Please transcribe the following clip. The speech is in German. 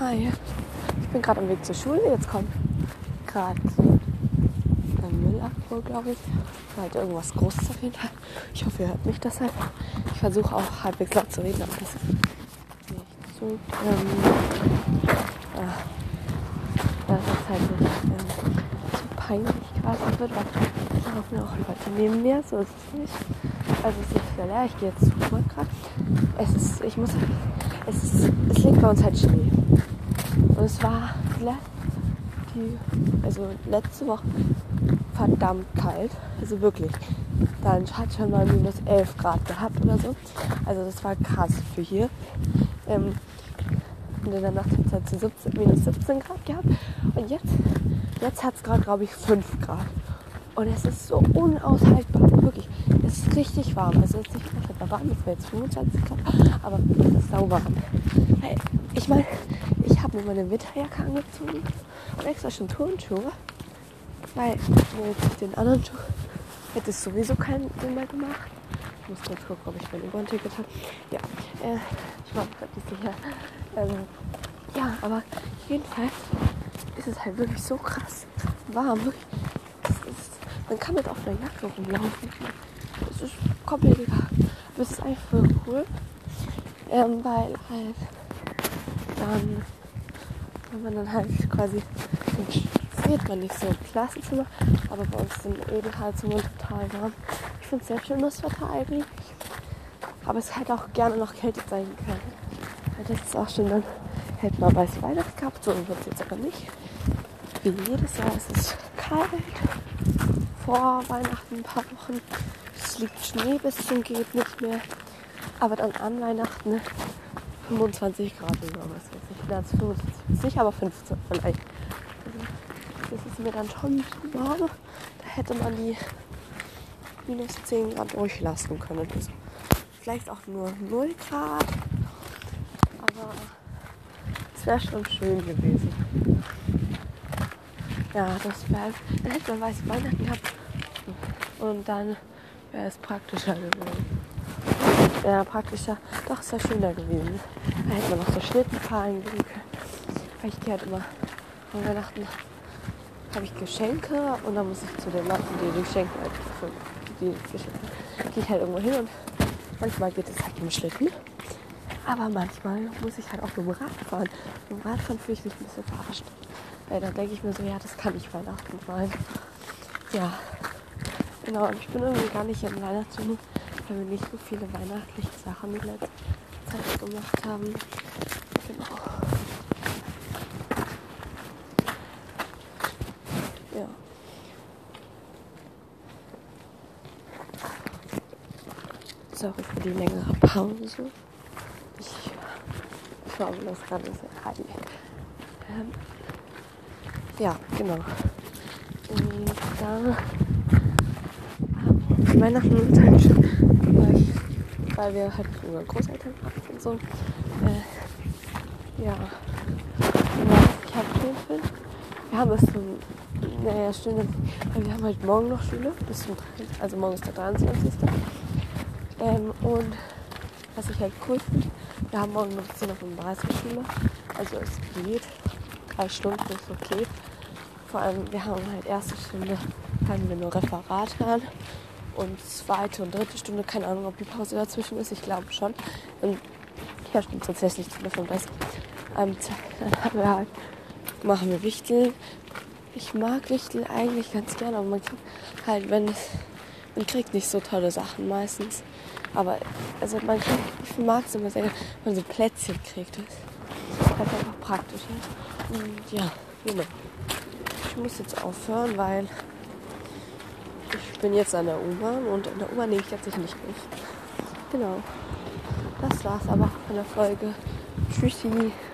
Hi. Ich bin gerade am Weg zur Schule. Jetzt kommt gerade ein Müllabfuhr, glaube ich. Halt irgendwas Großes auf jeden Fall. Ich hoffe, ihr hört mich deshalb. Ich versuche auch halbwegs laut zu reden, aber das ist nicht so. Ähm, äh, das ist halt nicht ähm, so peinlich gerade wird, weil da laufen auch Leute neben mir. So ist es nicht. Also es ist sehr leer. Ich gehe jetzt zurück gerade. Es ist, ich muss, es es liegt bei uns halt Schnee. Und es war die, also letzte Woche verdammt kalt. Also wirklich. Dann hat schon mal minus 11 Grad gehabt oder so. Also das war krass für hier. Ähm, und in der Nacht hat es halt zu 17, minus 17 Grad gehabt. Und jetzt, jetzt hat es gerade, glaube ich, 5 Grad. Und es ist so unaushaltbar. Wirklich. Es ist richtig warm. Es ist nicht unhaltbar warm. Es wäre jetzt 25 Grad. Aber es ist sauwarm. Ich meine, habe mir meine Winterjacke angezogen und extra schon Turnschuhe. Weil mit den anderen Schuhen hätte es sowieso keinen Sinn mehr gemacht. Ich muss kurz gucken, ob ich mein U-Bahn-Ticket habe. Ja, äh, ich war gerade nicht sicher. Ähm, ja, aber jedenfalls ist es halt wirklich so krass warm. Ist, man kann mit offener Jacke rumlaufen. Das ist komplett egal. Das ist einfach cool. Ähm, weil halt dann, wenn man dann halt quasi friert man nicht so im Klassenzimmer, aber bei uns sind Ölheizungen total warm. Ich finde es sehr schön, das Wetter eigentlich. Aber es hätte auch gerne noch kälter sein können. Das ist auch schon dann hätte man weiß Weihnachten gehabt, so wird es jetzt aber nicht. Wie jedes Jahr ist es kalt. Vor Weihnachten ein paar Wochen. Es liegt Schnee bis zum geht nicht mehr. Aber dann an Weihnachten 25 Grad oder was weiß ich. Na, 25 nicht, aber 15 vielleicht. Also, das ist mir dann schon bisschen warm. Da hätte man die minus 10 Grad durchlassen können. Also vielleicht auch nur 0 Grad. Aber es wäre schon schön gewesen. Ja, das wäre. Dann hätte man weiß Weihnachten gehabt. Und dann wäre es praktischer gewesen. Ja, praktischer. Doch, ja schöner gewesen. Da hätte man noch so Schlittenfahren gehen können. Weil ich gehe halt immer an Weihnachten habe ich Geschenke und dann muss ich zu den Leuten, die die Geschenke halt für die Geschenke gehe ich halt irgendwo hin und manchmal geht es halt im Schlitten. Aber manchmal muss ich halt auch mit dem Rad fahren. Mit dem Radfahren fühle ich mich ein bisschen verarscht. Weil dann denke ich mir so, ja, das kann nicht Weihnachten sein. Ja, genau. Und ich bin irgendwie gar nicht im Weihnachtsstimmung weil wir nicht so viele weihnachtliche Sachen in letzter Zeit gemacht haben. Genau. Ja. Sorry für die längere Pause. Ich schaue mir das gerade sehr heilig. Ähm, ja, genau. Und da Weihnachten und halt weil wir halt mit unseren Großeltern waren und so. Äh, ja, ich habe Schulfilm. Wir haben bis zum, naja, Stunde, weil wir haben halt morgen noch Schule, bis zum, also morgen ist der 23. Ähm, und was ich halt cool finde, wir haben morgen noch 10.35 Uhr Schule, also es geht, drei Stunden ist okay. Vor allem, wir haben halt erste Stunde, haben wir nur Referate an und zweite und dritte Stunde, keine Ahnung, ob die Pause dazwischen ist, ich glaube schon. Und ja, stimmt tatsächlich Stunde 35. Ähm, dann haben wir halt, machen wir Wichteln. Ich mag Wichteln eigentlich ganz gerne, aber man kriegt halt, wenn es, man kriegt nicht so tolle Sachen meistens. Aber also man kriegt, ich mag es immer sehr gerne, wenn man so Plätzchen kriegt. Das ist halt einfach praktisch. Ne? Und ja, genau. Ich muss jetzt aufhören, weil ich bin jetzt an der U-Bahn und in der U-Bahn nehme ich jetzt nicht mit. Genau. Das war's aber von der Folge. Tschüssi.